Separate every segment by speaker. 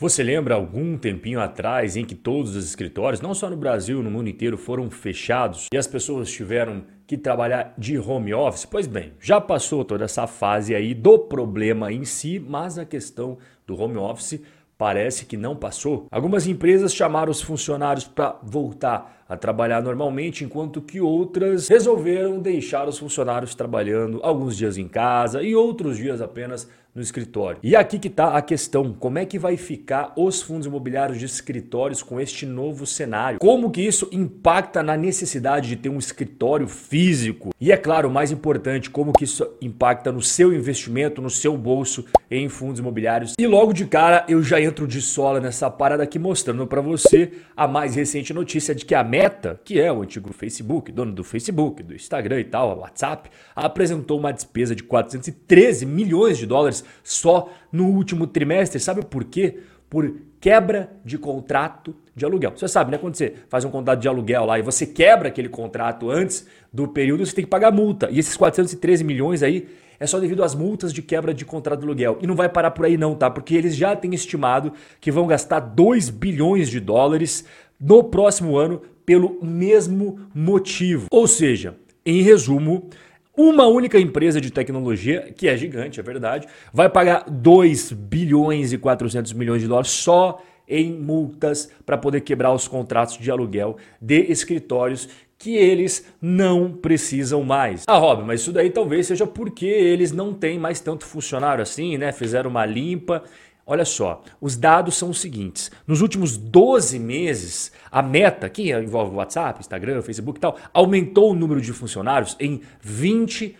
Speaker 1: Você lembra algum tempinho atrás em que todos os escritórios, não só no Brasil, no mundo inteiro, foram fechados e as pessoas tiveram que trabalhar de home office? Pois bem, já passou toda essa fase aí do problema em si, mas a questão do home office parece que não passou. Algumas empresas chamaram os funcionários para voltar a trabalhar normalmente, enquanto que outras resolveram deixar os funcionários trabalhando alguns dias em casa e outros dias apenas no escritório. E aqui que está a questão, como é que vai ficar os fundos imobiliários de escritórios com este novo cenário? Como que isso impacta na necessidade de ter um escritório físico? E é claro, mais importante, como que isso impacta no seu investimento, no seu bolso em fundos imobiliários? E logo de cara eu já entro de sola nessa parada aqui mostrando para você a mais recente notícia de que a Meta, que é o antigo Facebook, dono do Facebook, do Instagram e tal, a WhatsApp, apresentou uma despesa de 413 milhões de dólares só no último trimestre. Sabe por quê? Por quebra de contrato de aluguel. Você sabe, né? Quando você faz um contrato de aluguel lá e você quebra aquele contrato antes do período, você tem que pagar multa. E esses 413 milhões aí é só devido às multas de quebra de contrato de aluguel. E não vai parar por aí não, tá? Porque eles já têm estimado que vão gastar 2 bilhões de dólares no próximo ano pelo mesmo motivo. Ou seja, em resumo, uma única empresa de tecnologia, que é gigante, é verdade, vai pagar 2 bilhões e 400 milhões de dólares só em multas para poder quebrar os contratos de aluguel de escritórios que eles não precisam mais. Ah, Rob, mas isso daí talvez seja porque eles não têm mais tanto funcionário assim, né? Fizeram uma limpa Olha só, os dados são os seguintes. Nos últimos 12 meses, a meta, que envolve WhatsApp, Instagram, Facebook e tal, aumentou o número de funcionários em 28%.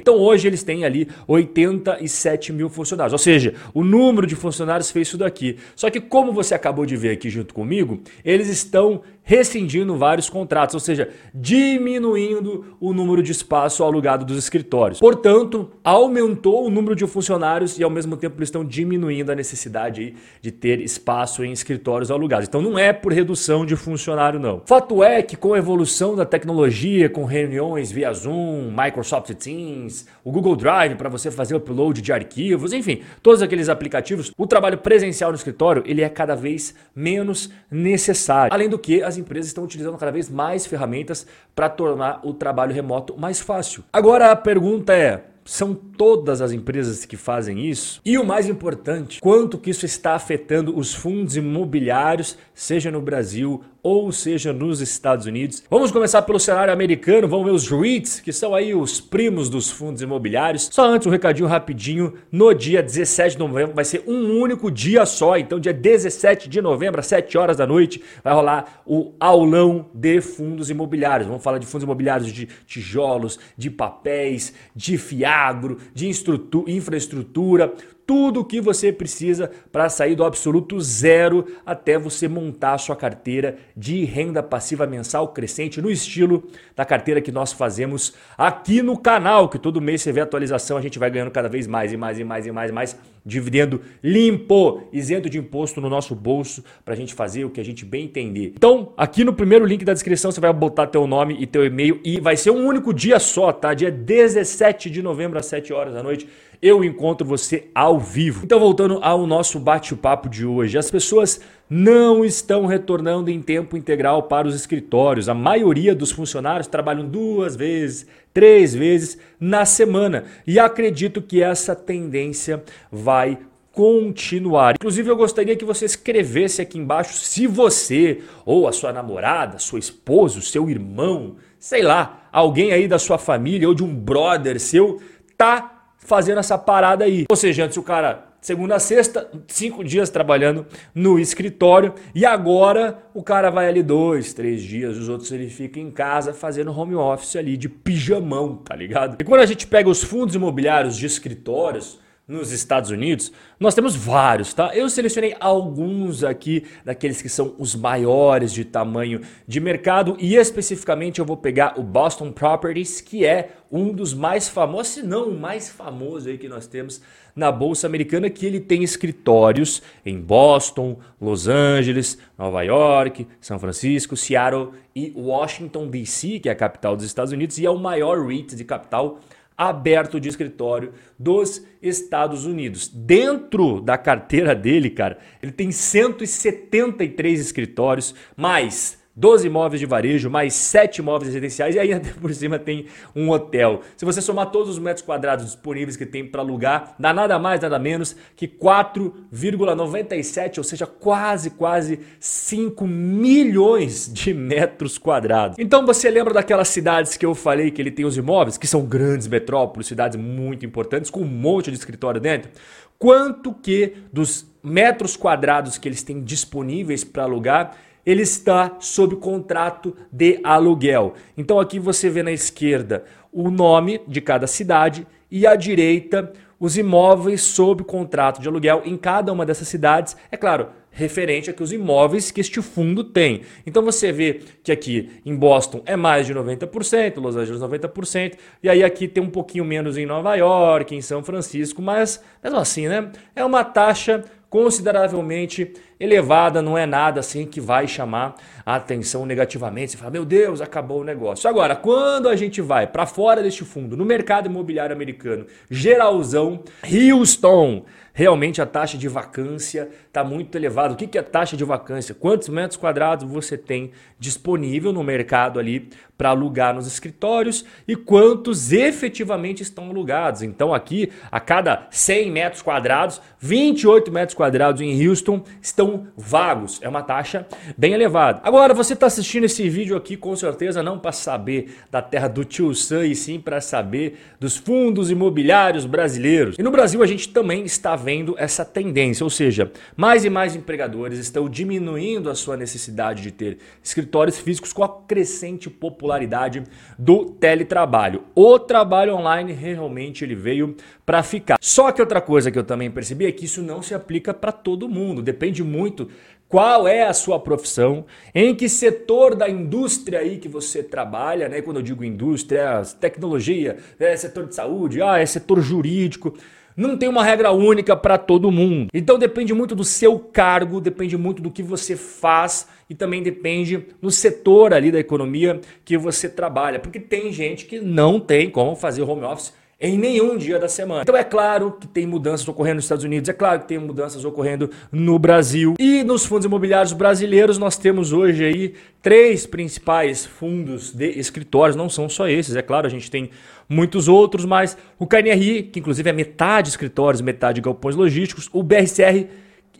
Speaker 1: Então hoje eles têm ali 87 mil funcionários. Ou seja, o número de funcionários fez isso daqui. Só que como você acabou de ver aqui junto comigo, eles estão rescindindo vários contratos, ou seja, diminuindo o número de espaço alugado dos escritórios. Portanto, aumentou o número de funcionários e ao mesmo tempo eles estão diminuindo a necessidade de ter espaço em escritórios alugados. Então não é por redução de funcionário não. Fato é que com a evolução da tecnologia, com reuniões via Zoom, Microsoft Teams, o Google Drive para você fazer upload de arquivos, enfim, todos aqueles aplicativos, o trabalho presencial no escritório, ele é cada vez menos necessário. Além do que as empresas estão utilizando cada vez mais ferramentas para tornar o trabalho remoto mais fácil. Agora a pergunta é: são todas as empresas que fazem isso? E o mais importante, quanto que isso está afetando os fundos imobiliários, seja no Brasil ou seja nos Estados Unidos. Vamos começar pelo cenário americano, vamos ver os REITs, que são aí os primos dos fundos imobiliários. Só antes um recadinho rapidinho, no dia 17 de novembro vai ser um único dia só, então dia 17 de novembro às 7 horas da noite vai rolar o aulão de fundos imobiliários. Vamos falar de fundos imobiliários de tijolos, de papéis, de fiagro, de infraestrutura, tudo o que você precisa para sair do absoluto zero até você montar a sua carteira de renda passiva mensal crescente no estilo da carteira que nós fazemos aqui no canal, que todo mês você vê atualização, a gente vai ganhando cada vez mais e mais e mais e mais e mais dividendo limpo, isento de imposto no nosso bolso para a gente fazer o que a gente bem entender. Então, aqui no primeiro link da descrição você vai botar teu nome e teu e-mail e vai ser um único dia só, tá? Dia 17 de novembro às 7 horas da noite eu encontro você ao vivo. Então, voltando ao nosso bate-papo de hoje, as pessoas não estão retornando em tempo integral para os escritórios. A maioria dos funcionários trabalham duas vezes, três vezes na semana. E acredito que essa tendência vai continuar. Inclusive, eu gostaria que você escrevesse aqui embaixo se você, ou a sua namorada, seu esposo, seu irmão, sei lá, alguém aí da sua família ou de um brother seu, tá fazendo essa parada aí. Ou seja, antes o cara segunda a sexta, cinco dias trabalhando no escritório e agora o cara vai ali dois, três dias, os outros ele fica em casa fazendo home office ali de pijamão, tá ligado? E quando a gente pega os fundos imobiliários de escritórios, nos Estados Unidos, nós temos vários, tá? Eu selecionei alguns aqui daqueles que são os maiores de tamanho de mercado e especificamente eu vou pegar o Boston Properties, que é um dos mais famosos, se não o mais famoso aí que nós temos na bolsa americana, que ele tem escritórios em Boston, Los Angeles, Nova York, São Francisco, Seattle e Washington DC, que é a capital dos Estados Unidos e é o maior REIT de capital aberto de escritório dos Estados Unidos. Dentro da carteira dele, cara, ele tem 173 escritórios, mais 12 imóveis de varejo, mais 7 imóveis residenciais e ainda por cima tem um hotel. Se você somar todos os metros quadrados disponíveis que tem para alugar, dá nada mais, nada menos que 4,97, ou seja, quase, quase 5 milhões de metros quadrados. Então você lembra daquelas cidades que eu falei que ele tem os imóveis, que são grandes metrópoles, cidades muito importantes, com um monte de escritório dentro? Quanto que dos metros quadrados que eles têm disponíveis para alugar ele está sob contrato de aluguel. Então aqui você vê na esquerda o nome de cada cidade e à direita os imóveis sob contrato de aluguel em cada uma dessas cidades. É claro, referente a que os imóveis que este fundo tem. Então você vê que aqui em Boston é mais de 90%, Los Angeles 90%, e aí aqui tem um pouquinho menos em Nova York, em São Francisco, mas mesmo assim, né? É uma taxa consideravelmente elevada, não é nada assim que vai chamar a atenção negativamente. Você fala, meu Deus, acabou o negócio. Agora, quando a gente vai para fora deste fundo, no mercado imobiliário americano, geralzão, Houston, realmente a taxa de vacância está muito elevada. O que é taxa de vacância? Quantos metros quadrados você tem disponível no mercado ali para alugar nos escritórios e quantos efetivamente estão alugados. Então aqui, a cada 100 metros quadrados, 28 metros quadrados em Houston estão vagos. É uma taxa bem elevada. Agora, você está assistindo esse vídeo aqui com certeza não para saber da terra do tio Sam e sim para saber dos fundos imobiliários brasileiros. E no Brasil a gente também está vendo essa tendência, ou seja, mais e mais empregadores estão diminuindo a sua necessidade de ter escritórios físicos com a crescente popularidade do teletrabalho. O trabalho online realmente ele veio para ficar. Só que outra coisa que eu também percebi é que isso não se aplica para todo mundo, depende muito qual é a sua profissão, em que setor da indústria aí que você trabalha, né? Quando eu digo indústria, é tecnologia, é setor de saúde, ah, é setor jurídico. Não tem uma regra única para todo mundo. Então depende muito do seu cargo, depende muito do que você faz e também depende do setor ali da economia que você trabalha, porque tem gente que não tem como fazer home office em nenhum dia da semana. Então é claro que tem mudanças ocorrendo nos Estados Unidos, é claro que tem mudanças ocorrendo no Brasil. E nos fundos imobiliários brasileiros nós temos hoje aí três principais fundos de escritórios, não são só esses, é claro, a gente tem muitos outros, mas o KNRI, que inclusive é metade escritórios, metade galpões logísticos, o BRCR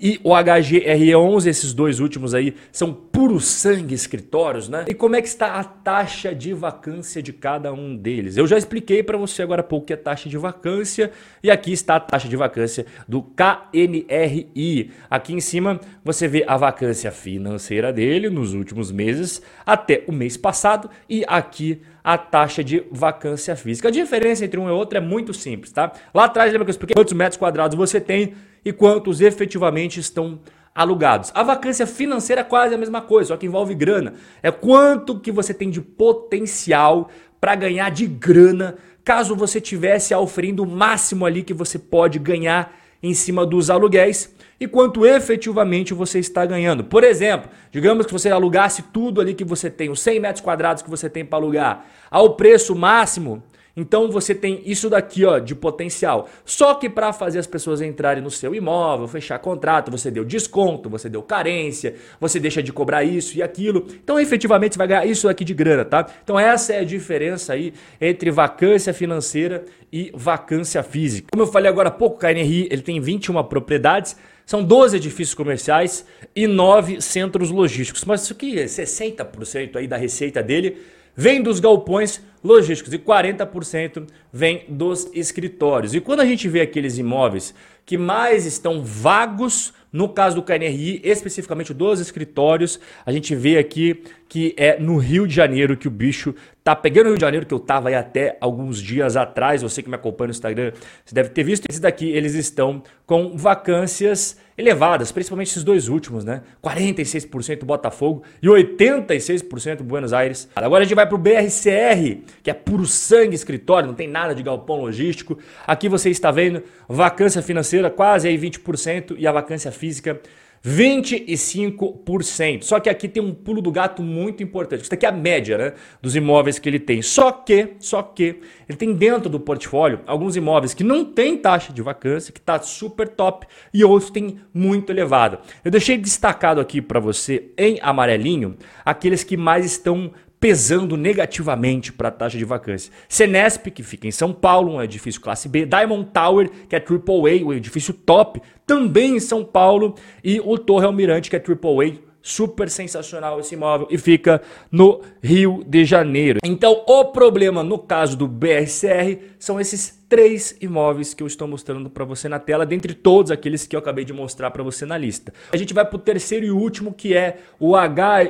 Speaker 1: e o HGRE11, esses dois últimos aí, são puro sangue escritórios, né? E como é que está a taxa de vacância de cada um deles? Eu já expliquei para você agora há pouco que é taxa de vacância e aqui está a taxa de vacância do KNRI. Aqui em cima você vê a vacância financeira dele nos últimos meses até o mês passado e aqui a taxa de vacância física. A diferença entre um e outro é muito simples, tá? Lá atrás lembra que eu expliquei quantos metros quadrados você tem e quantos efetivamente estão alugados. A vacância financeira é quase a mesma coisa, só que envolve grana. É quanto que você tem de potencial para ganhar de grana caso você tivesse oferindo o máximo ali que você pode ganhar em cima dos aluguéis e quanto efetivamente você está ganhando. Por exemplo, digamos que você alugasse tudo ali que você tem, os 100 metros quadrados que você tem para alugar, ao preço máximo, então você tem isso daqui ó, de potencial. Só que para fazer as pessoas entrarem no seu imóvel, fechar contrato, você deu desconto, você deu carência, você deixa de cobrar isso e aquilo. Então efetivamente você vai ganhar isso aqui de grana, tá? Então essa é a diferença aí entre vacância financeira e vacância física. Como eu falei agora há pouco, o KNRI ele tem 21 propriedades, são 12 edifícios comerciais e 9 centros logísticos. Mas isso aqui é 60% aí da receita dele vem dos galpões logísticos e 40% vem dos escritórios. E quando a gente vê aqueles imóveis que mais estão vagos, no caso do KNRI, especificamente dos escritórios, a gente vê aqui que é no Rio de Janeiro que o bicho tá pegando no Rio de Janeiro, que eu tava aí até alguns dias atrás, você que me acompanha no Instagram, você deve ter visto. Esse daqui, eles estão com vacâncias elevadas, principalmente esses dois últimos, né? 46% Botafogo e 86% Buenos Aires. Agora a gente vai para o BRCR, que é puro sangue escritório, não tem nada de galpão logístico. Aqui você está vendo vacância financeira quase aí 20% e a vacância física 25%. Só que aqui tem um pulo do gato muito importante. Isso aqui é a média né, dos imóveis que ele tem. Só que, só que, ele tem dentro do portfólio alguns imóveis que não tem taxa de vacância, que está super top, e outros tem muito elevada. Eu deixei destacado aqui para você em amarelinho aqueles que mais estão pesando negativamente para a taxa de vacância. Senesp, que fica em São Paulo, um edifício classe B, Diamond Tower, que é AAA, um edifício top, também em São Paulo, e o Torre Almirante, que é AAA, super sensacional esse imóvel e fica no Rio de Janeiro. Então, o problema no caso do BRCR são esses três imóveis que eu estou mostrando para você na tela, dentre todos aqueles que eu acabei de mostrar para você na lista. A gente vai para o terceiro e último, que é o HGRE11,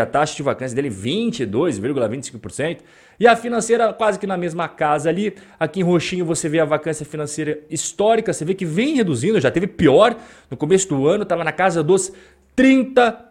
Speaker 1: a taxa de vacância dele 22,25%. E a financeira quase que na mesma casa ali. Aqui em roxinho você vê a vacância financeira histórica, você vê que vem reduzindo, já teve pior no começo do ano, estava na casa dos 30%.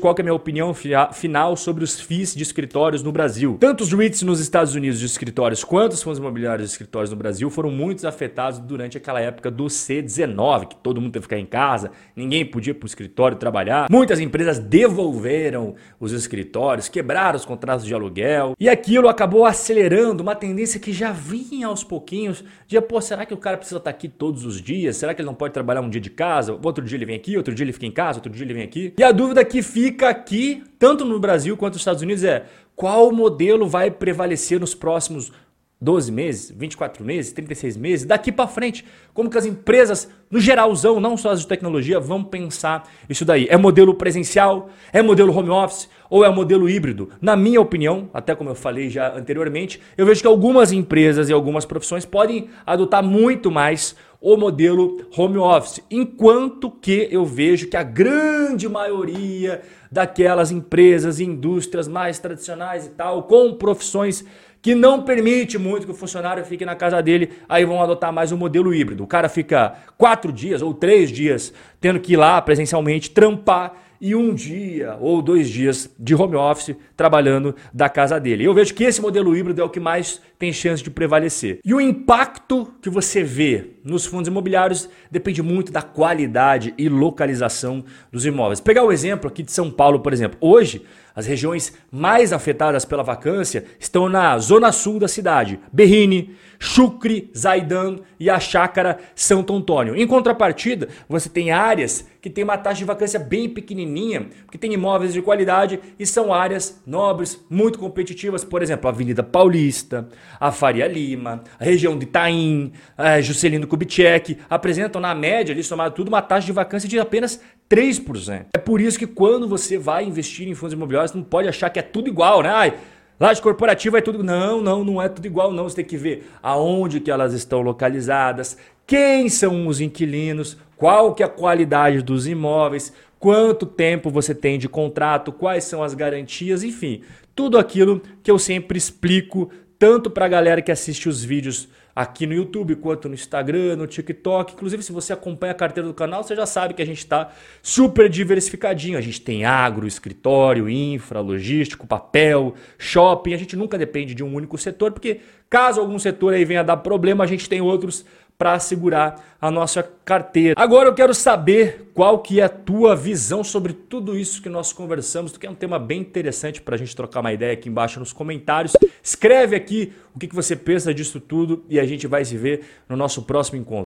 Speaker 1: Qual é a minha opinião final sobre os FIIs de escritórios no Brasil? Tanto os REITs nos Estados Unidos de escritórios quanto os fundos imobiliários de escritórios no Brasil foram muito afetados durante aquela época do C19, que todo mundo teve que ficar em casa, ninguém podia ir para o escritório trabalhar. Muitas empresas devolveram os escritórios, quebraram os contratos de aluguel e aquilo acabou acelerando uma tendência que já vinha aos pouquinhos de, pô, será que o cara precisa estar aqui todos os dias? Será que ele não pode trabalhar um dia de casa? Outro dia ele vem aqui, outro dia ele fica em casa? Casa, outro dia ele vem aqui. E a dúvida que fica aqui, tanto no Brasil quanto nos Estados Unidos, é qual modelo vai prevalecer nos próximos 12 meses, 24 meses, 36 meses, daqui para frente. Como que as empresas, no geralzão, não só as de tecnologia, vão pensar isso daí? É modelo presencial? É modelo home office? Ou é modelo híbrido? Na minha opinião, até como eu falei já anteriormente, eu vejo que algumas empresas e algumas profissões podem adotar muito mais o modelo home office, enquanto que eu vejo que a grande maioria daquelas empresas e indústrias mais tradicionais e tal, com profissões que não permite muito que o funcionário fique na casa dele, aí vão adotar mais o modelo híbrido. O cara fica quatro dias ou três dias tendo que ir lá presencialmente trampar e um dia ou dois dias de home office trabalhando da casa dele. Eu vejo que esse modelo híbrido é o que mais tem chance de prevalecer. E o impacto que você vê nos fundos imobiliários depende muito da qualidade e localização dos imóveis. Pegar o exemplo aqui de São Paulo, por exemplo. Hoje, as regiões mais afetadas pela vacância estão na zona sul da cidade: Berrini, Chucre, Zaidan e a Chácara Santo Antônio. Em contrapartida, você tem áreas que têm uma taxa de vacância bem pequenininha, porque tem imóveis de qualidade e são áreas nobres, muito competitivas, por exemplo, a Avenida Paulista, a Faria Lima, a região de Itaim, a Juscelino Kubitschek, apresentam na média, ali somado tudo, uma taxa de vacância de apenas 3%. É por isso que quando você vai investir em fundos imobiliários, não pode achar que é tudo igual, né? Ai, Laje corporativa é tudo. Não, não, não é tudo igual, não. Você tem que ver aonde que elas estão localizadas, quem são os inquilinos, qual que é a qualidade dos imóveis, quanto tempo você tem de contrato, quais são as garantias, enfim, tudo aquilo que eu sempre explico tanto para a galera que assiste os vídeos aqui no YouTube, quanto no Instagram, no TikTok. Inclusive, se você acompanha a carteira do canal, você já sabe que a gente está super diversificadinho. A gente tem agro, escritório, infra, logístico, papel, shopping. A gente nunca depende de um único setor, porque caso algum setor aí venha dar problema, a gente tem outros para segurar a nossa carteira. Agora eu quero saber qual que é a tua visão sobre tudo isso que nós conversamos. Tu quer um tema bem interessante para a gente trocar uma ideia aqui embaixo nos comentários. Escreve aqui o que, que você pensa disso tudo e a gente vai se ver no nosso próximo encontro.